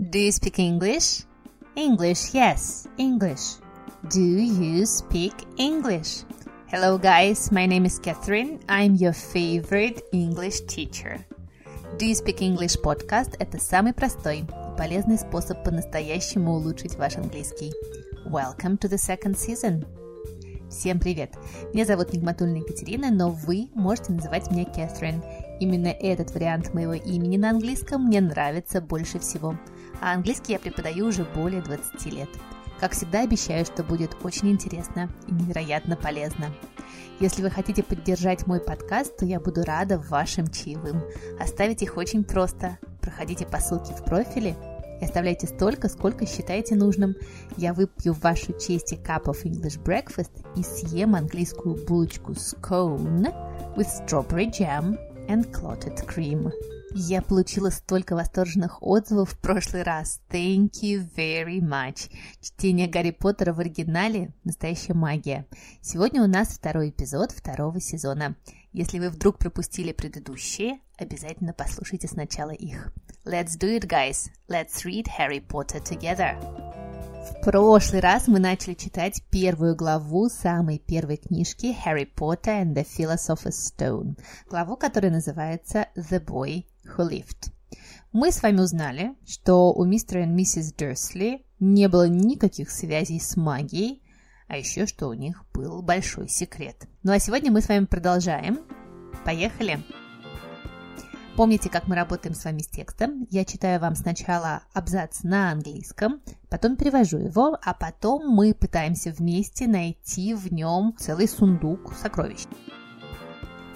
Do you speak English? English, yes, English. Do you speak English? Hello, guys. My name is Catherine. I'm your favorite English teacher. Do you speak English podcast – это самый простой и полезный способ по-настоящему улучшить ваш английский. Welcome to the second season. Всем привет! Меня зовут Нигматульна Екатерина, но вы можете называть меня Кэтрин. Именно этот вариант моего имени на английском мне нравится больше всего – а английский я преподаю уже более 20 лет. Как всегда обещаю, что будет очень интересно и невероятно полезно. Если вы хотите поддержать мой подкаст, то я буду рада вашим чаевым. Оставить их очень просто. Проходите по ссылке в профиле и оставляйте столько, сколько считаете нужным. Я выпью в вашу честь cup of English breakfast и съем английскую булочку scone with strawberry jam and clotted cream. Я получила столько восторженных отзывов в прошлый раз. Thank you very much. Чтение Гарри Поттера в оригинале – настоящая магия. Сегодня у нас второй эпизод второго сезона. Если вы вдруг пропустили предыдущие, обязательно послушайте сначала их. Let's do it, guys. Let's read Harry Potter together. В прошлый раз мы начали читать первую главу самой первой книжки Harry Potter and the Philosopher's Stone, главу, которая называется The Boy Who Lived. Мы с вами узнали, что у мистера и миссис Дерсли не было никаких связей с магией, а еще что у них был большой секрет. Ну а сегодня мы с вами продолжаем. Поехали! Помните, как мы работаем с вами с текстом? Я читаю вам сначала абзац на английском, потом перевожу его, а потом мы пытаемся вместе найти в нем целый сундук сокровищ.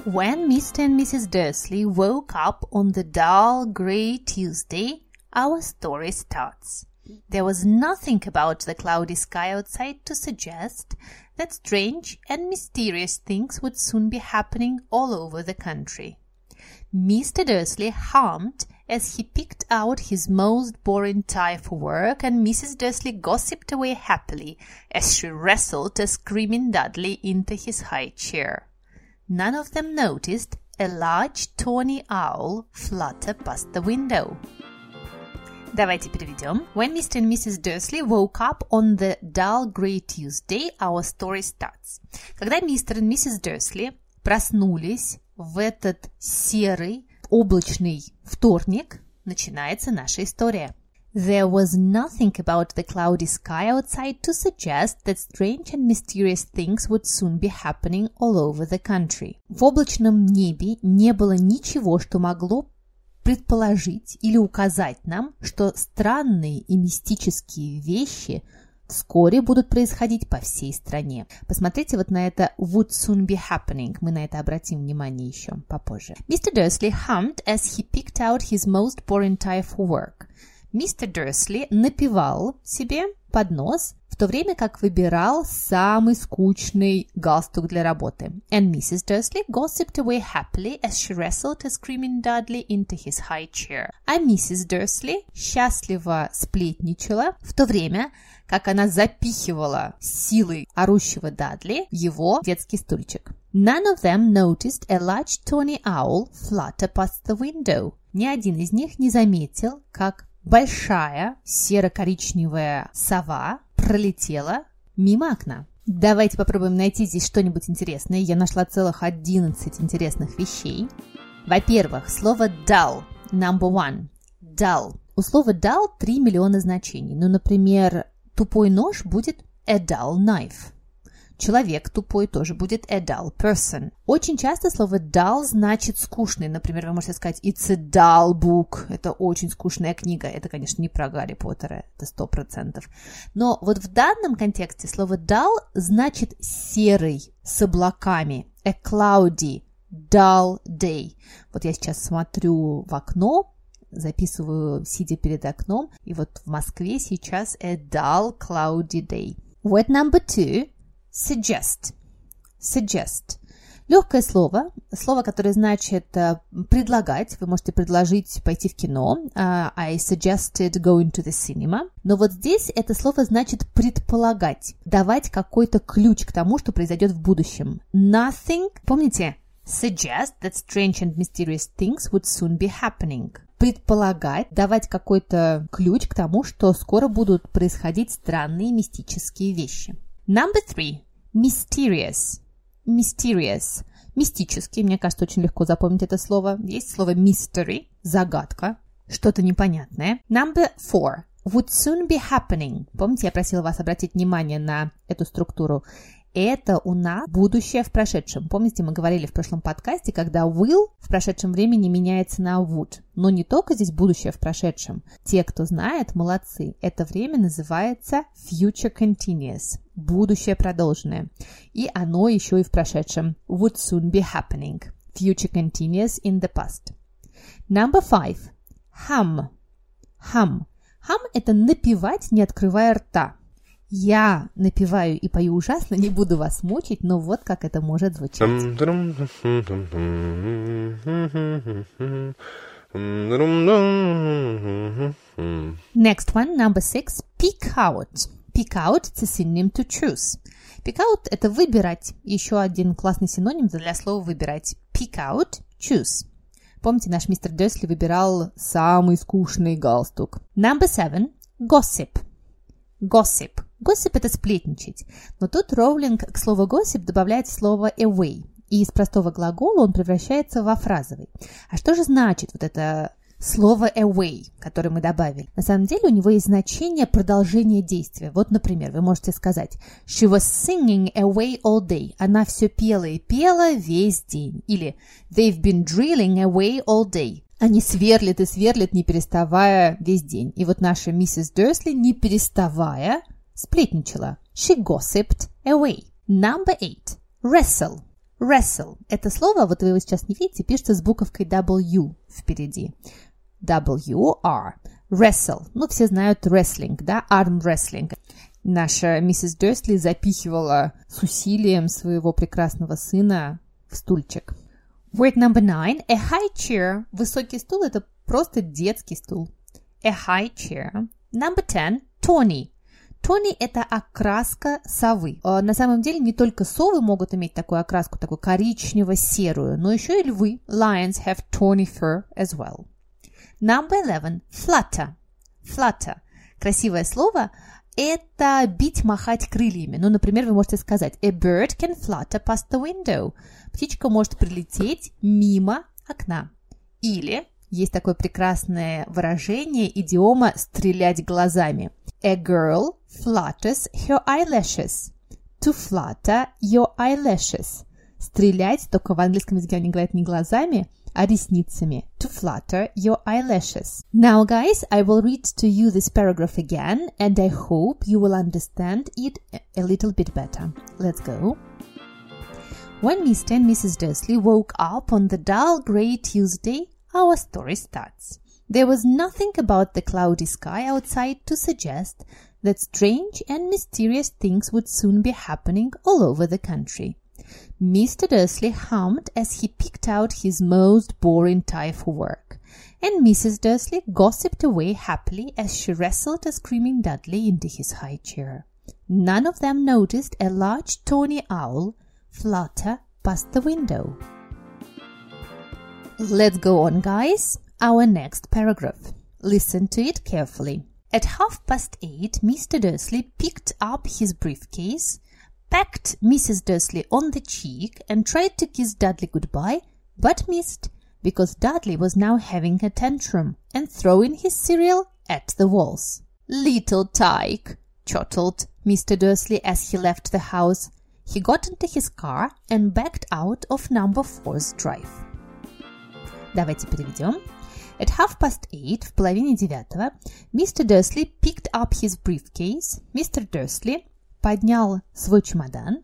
When Mr. and Mrs. Dursley woke up on the dull grey Tuesday, our story starts. There was nothing about the cloudy sky outside to suggest that strange and mysterious things would soon be happening all over the country. Mr. Dursley hummed as he picked out his most boring tie for work, and Mrs. Dursley gossiped away happily as she wrestled a screaming Dudley into his high chair. None of them noticed a large tawny owl flutter past the window. Давайте переведем. When Mr. and Mrs. Dursley woke up on the dull grey Tuesday, our story starts. Когда мистер и миссис Дерсли проснулись в этот серый облачный вторник, начинается наша история. There was nothing about the cloudy sky outside to suggest that strange and mysterious things would soon be happening all over the country. В облачном небе не было ничего, что могло предположить или указать нам, что странные и мистические вещи вскоре будут происходить по всей стране. Посмотрите вот на это would soon be happening. Мы на это обратим внимание еще попозже. Mr. Dursley hummed as he picked out his most boring tie for work. Мистер Дерсли напевал себе под нос, в то время как выбирал самый скучный галстук для работы. And Mrs. Dursley gossiped away happily as she wrestled a screaming Dudley into his high chair. А миссис Дерсли счастливо сплетничала, в то время как она запихивала силой орущего Дадли его детский стульчик. None of them noticed a large tawny owl flutter past the window. Ни один из них не заметил, как большая серо-коричневая сова пролетела мимо окна. Давайте попробуем найти здесь что-нибудь интересное. Я нашла целых 11 интересных вещей. Во-первых, слово dull, number one, dull. У слова dull 3 миллиона значений. Ну, например, тупой нож будет a dull knife. Человек тупой тоже будет a dull person. Очень часто слово dull значит скучный. Например, вы можете сказать it's a dull book. Это очень скучная книга. Это, конечно, не про Гарри Поттера. Это сто процентов. Но вот в данном контексте слово dull значит серый, с облаками. A cloudy, dull day. Вот я сейчас смотрю в окно, записываю, сидя перед окном, и вот в Москве сейчас a dull, cloudy day. Word number two Suggest. Suggest. Легкое слово, слово, которое значит uh, предлагать. Вы можете предложить пойти в кино. Uh, I suggested going to the cinema. Но вот здесь это слово значит предполагать, давать какой-то ключ к тому, что произойдет в будущем. Nothing. Помните? Suggest that strange and mysterious things would soon be happening. Предполагать, давать какой-то ключ к тому, что скоро будут происходить странные мистические вещи. Number three. Mysterious. Mysterious. Мистический, мне кажется, очень легко запомнить это слово. Есть слово mystery, загадка, что-то непонятное. Number four. Would soon be happening. Помните, я просила вас обратить внимание на эту структуру. Это у нас будущее в прошедшем. Помните, мы говорили в прошлом подкасте, когда will в прошедшем времени меняется на would. Но не только здесь будущее в прошедшем. Те, кто знает, молодцы. Это время называется future continuous. Будущее продолженное. И оно еще и в прошедшем. Would soon be happening. Future continuous in the past. Number five. Hum. Hum. Hum – это напевать, не открывая рта. Я напеваю и пою ужасно, не буду вас мучить, но вот как это может звучать. Next one, number six, peek out. Peek out – a synonym to choose. Peek out – это выбирать. Еще один классный синоним для слова выбирать. Peek out – choose. Помните, наш мистер Дерсли выбирал самый скучный галстук. Number seven, gossip. Gossip. Gossip – это сплетничать. Но тут Роулинг к слову gossip добавляет слово away. И из простого глагола он превращается во фразовый. А что же значит вот это слово away, которое мы добавили? На самом деле у него есть значение продолжения действия. Вот, например, вы можете сказать She was singing away all day. Она все пела и пела весь день. Или They've been drilling away all day. Они сверлят и сверлят, не переставая весь день. И вот наша миссис Дерсли, не переставая, сплетничала. She gossiped away. Number eight. Wrestle. Wrestle. Это слово, вот вы его сейчас не видите, пишется с буковкой W впереди. W-R. Wrestle. Ну, все знают wrestling, да? Arm wrestling. Наша миссис Дерсли запихивала с усилием своего прекрасного сына в стульчик. Word number nine. A high chair. Высокий стул – это просто детский стул. A high chair. Number ten. Tawny. Тони – это окраска совы. А, на самом деле не только совы могут иметь такую окраску, такую коричнево-серую, но еще и львы. Lions have tawny fur as well. Number eleven. Flutter. Flutter. Красивое слово – это бить, махать крыльями. Ну, например, вы можете сказать A bird can flutter past the window – птичка может прилететь мимо окна. Или есть такое прекрасное выражение, идиома «стрелять глазами». A girl flutters her eyelashes. To flutter your eyelashes. Стрелять, только в английском языке они говорят не глазами, а ресницами. To flutter your eyelashes. Now, guys, I will read to you this paragraph again, and I hope you will understand it a little bit better. Let's go. When Mr. and Mrs. Dursley woke up on the dull grey Tuesday, our story starts. There was nothing about the cloudy sky outside to suggest that strange and mysterious things would soon be happening all over the country. Mr. Dursley hummed as he picked out his most boring tie for work, and Mrs. Dursley gossiped away happily as she wrestled a screaming Dudley into his high chair. None of them noticed a large tawny owl flutter past the window. Let's go on, guys Our next paragraph. Listen to it carefully. At half past eight, Mr. Dursley picked up his briefcase, pecked Mrs. Dursley on the cheek, and tried to kiss Dudley goodbye, but missed because Dudley was now having a tantrum and throwing his cereal at the walls. Little tyke, chortled Mr. Dursley as he left the house. He got into his car and backed out of number four's drive. Давайте переведем. At half past eight, в половине девятого, Mr. Dursley picked up his briefcase. Mr. Dursley поднял свой чемодан,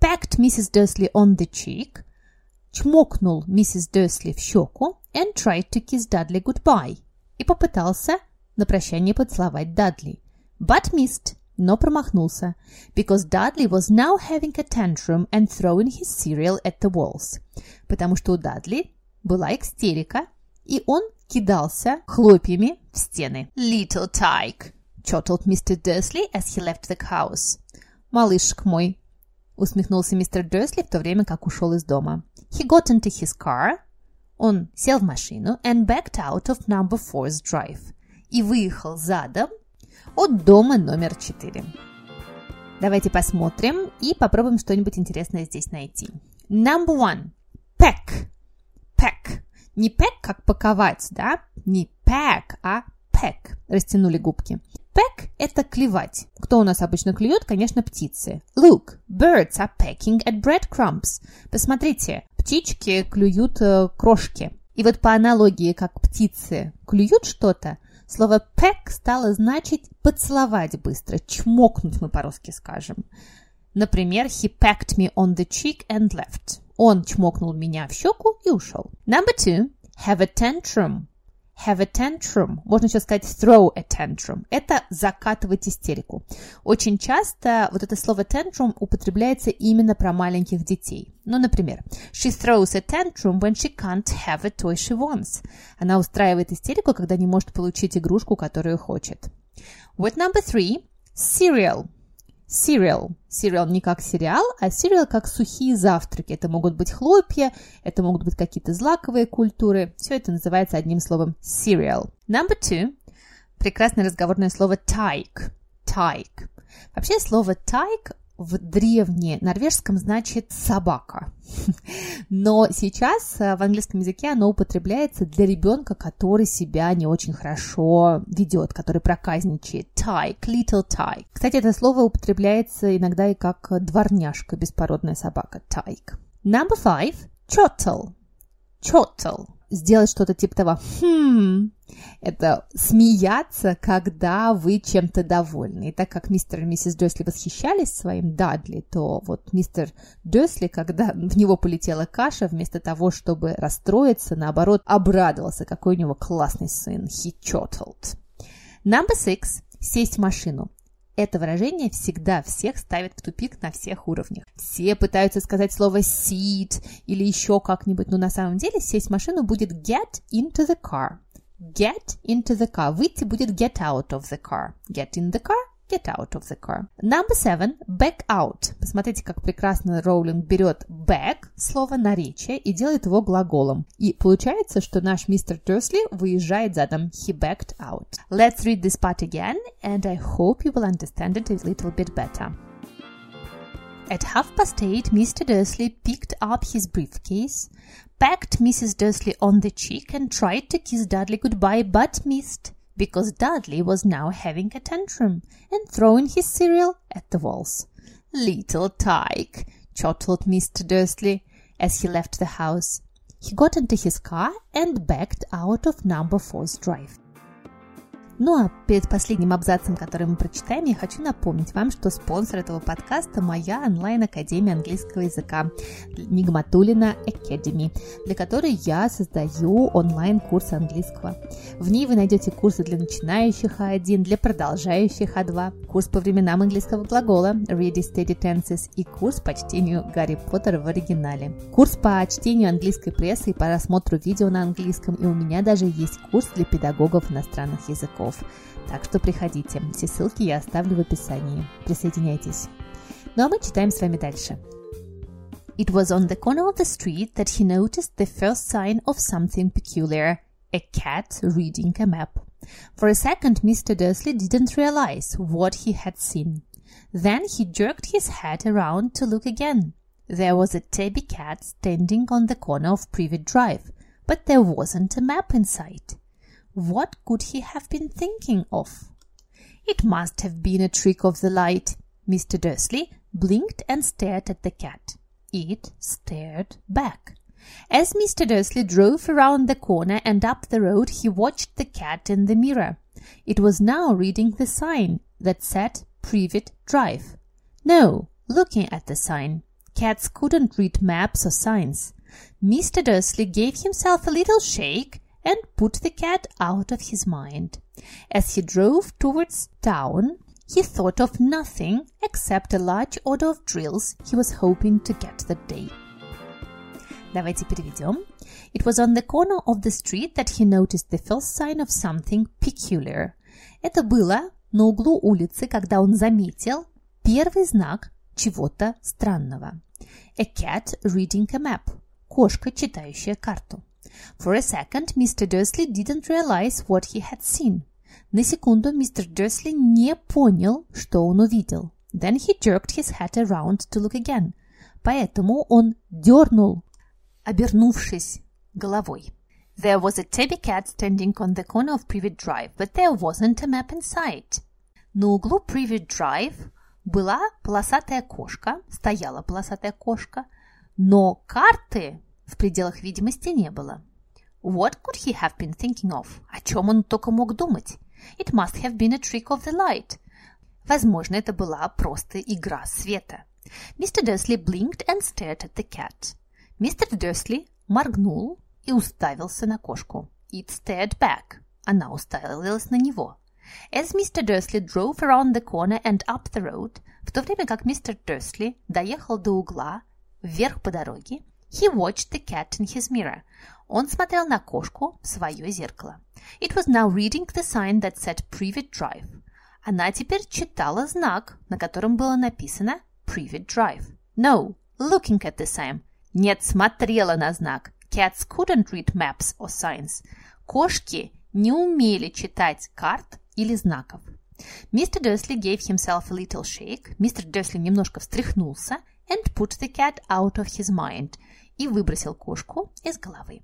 packed Mrs. Dursley on the cheek, чмокнул миссис Дерсли в щеку and tried to kiss Dudley goodbye и попытался на прощание поцеловать Дадли, but missed но промахнулся, because Dudley was now having a tantrum and throwing his cereal at the walls. Потому что у Дадли была истерика, и он кидался хлопьями в стены. Little tyke, chortled Mr. Dursley as he left the house. Малышек мой, усмехнулся мистер Дерсли в то время, как ушел из дома. He got into his car. Он сел в машину and backed out of number four's drive и выехал задом от дома номер 4. Давайте посмотрим и попробуем что-нибудь интересное здесь найти. Number one. Pack. Pack. Не pack, как паковать, да? Не pack, а pack. Растянули губки. Peck – это клевать. Кто у нас обычно клюет? Конечно, птицы. Look, birds are pecking at breadcrumbs. Посмотрите, птички клюют э, крошки. И вот по аналогии, как птицы клюют что-то, слово peck стало значить поцеловать быстро, чмокнуть мы по-русски скажем. Например, he pecked me on the cheek and left. Он чмокнул меня в щеку и ушел. Number two, have a tantrum have a tantrum, можно еще сказать throw a tantrum, это закатывать истерику. Очень часто вот это слово tantrum употребляется именно про маленьких детей. Ну, например, she throws a tantrum when she can't have a toy she wants. Она устраивает истерику, когда не может получить игрушку, которую хочет. Word number three, cereal – cereal. Cereal не как сериал, а cereal как сухие завтраки. Это могут быть хлопья, это могут быть какие-то злаковые культуры. Все это называется одним словом cereal. Number two. Прекрасное разговорное слово тайк. Тайк. Вообще слово тайк в древненорвежском значит собака. Но сейчас э, в английском языке оно употребляется для ребенка, который себя не очень хорошо ведет, который проказничает. Tyke, little tyke. Кстати, это слово употребляется иногда и как дворняжка, беспородная собака. Tyke. Number five. Chottle. Chottle сделать что-то типа того «хм». Это смеяться, когда вы чем-то довольны. И так как мистер и миссис Дёсли восхищались своим Дадли, то вот мистер Дёсли, когда в него полетела каша, вместо того, чтобы расстроиться, наоборот, обрадовался, какой у него классный сын. He chortled. Number six. Сесть в машину. Это выражение всегда всех ставит в тупик на всех уровнях. Все пытаются сказать слово seat или еще как-нибудь, но на самом деле сесть в машину будет get into the car. Get into the car. Выйти будет get out of the car. Get in the car get out of the car. Number seven, back out. Посмотрите, как прекрасно Роулинг берет back, слово наречие, и делает его глаголом. И получается, что наш мистер Дерсли выезжает задом. He backed out. Let's read this part again, and I hope you will understand it a little bit better. At half past eight, Mr. Dursley picked up his briefcase, pecked Mrs. Dursley on the cheek, and tried to kiss Dudley goodbye, but missed because Dudley was now having a tantrum and throwing his cereal at the walls. Little tyke, chortled Mr. Dursley as he left the house. He got into his car and backed out of number four's drive. Ну а перед последним абзацем, который мы прочитаем, я хочу напомнить вам, что спонсор этого подкаста – моя онлайн-академия английского языка Нигматулина Academy, для которой я создаю онлайн-курсы английского. В ней вы найдете курсы для начинающих А1, для продолжающих А2, курс по временам английского глагола Ready Steady Tenses и курс по чтению Гарри Поттера в оригинале. Курс по чтению английской прессы и по рассмотру видео на английском, и у меня даже есть курс для педагогов иностранных языков часов. Так что приходите. Все ссылки я оставлю в описании. Присоединяйтесь. Ну а мы читаем с вами дальше. It was on the corner of the street that he noticed the first sign of something peculiar – a cat reading a map. For a second, Mr. Dursley didn't realize what he had seen. Then he jerked his head around to look again. There was a tabby cat standing on the corner of Privet Drive, but there wasn't a map in sight. What could he have been thinking of? It must have been a trick of the light. Mr. Dursley blinked and stared at the cat. It stared back. As Mr. Dursley drove around the corner and up the road, he watched the cat in the mirror. It was now reading the sign that said Privet Drive. No, looking at the sign. Cats couldn't read maps or signs. Mr. Dursley gave himself a little shake and put the cat out of his mind. As he drove towards town, he thought of nothing except a large order of drills he was hoping to get that day. Давайте переведем. It was on the corner of the street that he noticed the first sign of something peculiar. Это было на углу улицы, когда он заметил первый знак чего-то странного. A cat reading a map. Кошка, читающая карту. For a second, Mr. Dursley didn't realize what he had seen. На секунду мистер Дерсли не понял, что он увидел. Then he jerked his head around to look again. Поэтому он дернул, обернувшись головой. There was a tabby cat standing on the corner of Privet Drive, but there wasn't a map in sight. На углу Privet Drive была полосатая кошка, стояла полосатая кошка, но карты в пределах видимости не было. What could he have been thinking of? О чем он только мог думать? It must have been a trick of the light. Возможно, это была просто игра света. Mr. Dursley blinked and stared at the cat. Мистер Дерсли моргнул и уставился на кошку. It stared back. Она уставилась на него. As Mr. Dursley drove around the corner and up the road, в то время как мистер Дерсли доехал до угла, вверх по дороге, he watched the cat in his mirror. Он смотрел на кошку в свое зеркало. It was now reading the sign that said Privet Drive. Она теперь читала знак, на котором было написано Privet Drive. No, looking at the sign. Нет, смотрела на знак. Cats couldn't read maps or signs. Кошки не умели читать карт или знаков. Mr. Dursley gave himself a little shake. Мистер Дерсли немножко встряхнулся and put the cat out of his mind и выбросил кошку из головы.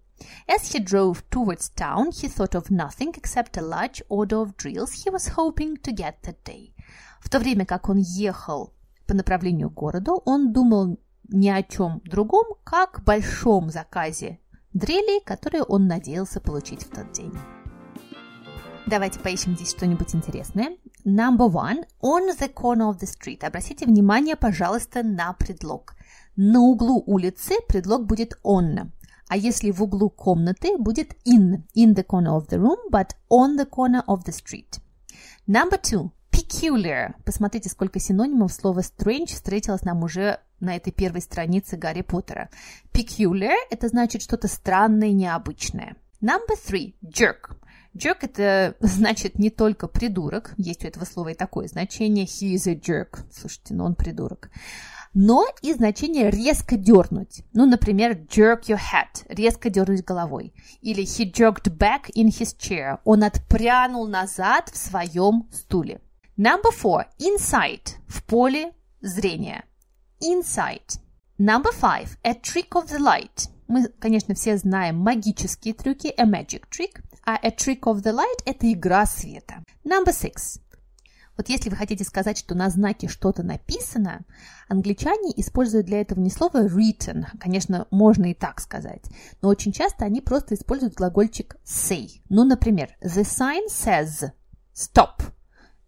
As he drove towards town, he thought of nothing except a large order of drills he was hoping to get that day. В то время как он ехал по направлению к городу, он думал ни о чем другом, как большом заказе дрелей, которые он надеялся получить в тот день. Давайте поищем здесь что-нибудь интересное. Number one. On the corner of the street. Обратите внимание, пожалуйста, на предлог. На углу улицы предлог будет on. А если в углу комнаты, будет in. In the corner of the room, but on the corner of the street. Number two. Peculiar. Посмотрите, сколько синонимов слова strange встретилось нам уже на этой первой странице Гарри Поттера. Peculiar – это значит что-то странное, необычное. Number three. Jerk. Jerk – это значит не только придурок, есть у этого слова и такое значение. He is a jerk. Слушайте, ну он придурок. Но и значение резко дернуть. Ну, например, jerk your head – резко дернуть головой. Или he jerked back in his chair – он отпрянул назад в своем стуле. Number four – inside – в поле зрения. Inside. Number five – a trick of the light – мы, конечно, все знаем магические трюки, a magic trick, а a trick of the light – это игра света. Number six. Вот если вы хотите сказать, что на знаке что-то написано, англичане используют для этого не слово written, конечно, можно и так сказать, но очень часто они просто используют глагольчик say. Ну, например, the sign says stop.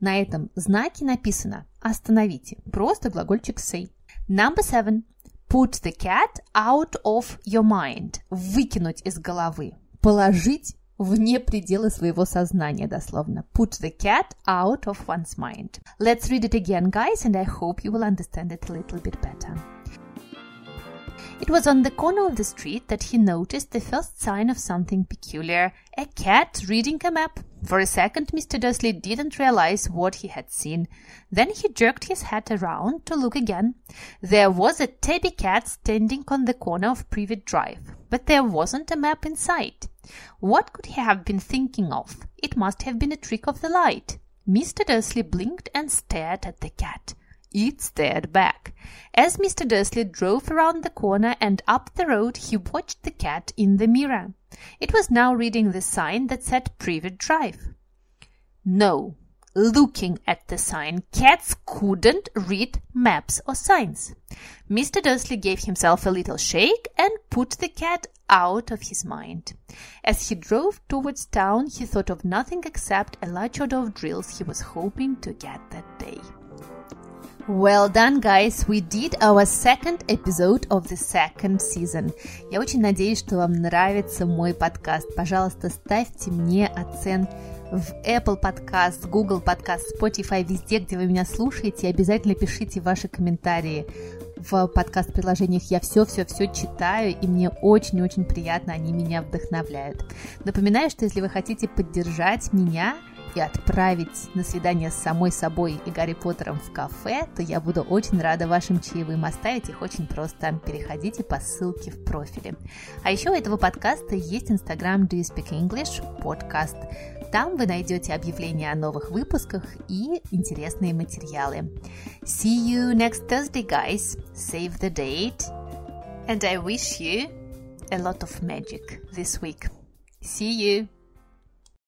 На этом знаке написано остановите. Просто глагольчик say. Number seven. Put the cat out of your mind. Выкинуть из головы. Положить вне пределы своего сознания, дословно. Put the cat out of one's mind. Let's read it again, guys, and I hope you will understand it a little bit better. It was on the corner of the street that he noticed the first sign of something peculiar a cat reading a map. For a second, Mr. Dursley didn't realize what he had seen. Then he jerked his head around to look again. There was a tabby cat standing on the corner of Privet Drive, but there wasn't a map in sight. What could he have been thinking of? It must have been a trick of the light. Mr. Dursley blinked and stared at the cat. It stared back. As Mr. Dursley drove around the corner and up the road, he watched the cat in the mirror. It was now reading the sign that said Privet Drive. No, looking at the sign, cats couldn't read maps or signs. Mr. Dursley gave himself a little shake and put the cat out of his mind. As he drove towards town, he thought of nothing except a large order of drills he was hoping to get that day. Well done, guys! We did our second episode of the second season. Я очень надеюсь, что вам нравится мой подкаст. Пожалуйста, ставьте мне оценки в Apple Podcast, Google Podcast, Spotify, везде, где вы меня слушаете. Обязательно пишите ваши комментарии в подкаст-приложениях. Я все-все-все читаю, и мне очень-очень приятно, они меня вдохновляют. Напоминаю, что если вы хотите поддержать меня, и отправить на свидание с самой собой и Гарри Поттером в кафе, то я буду очень рада вашим чаевым. Оставить их очень просто. Переходите по ссылке в профиле. А еще у этого подкаста есть Instagram Do You Speak English подкаст. Там вы найдете объявления о новых выпусках и интересные материалы. See you next Thursday, guys. Save the date. And I wish you a lot of magic this week. See you.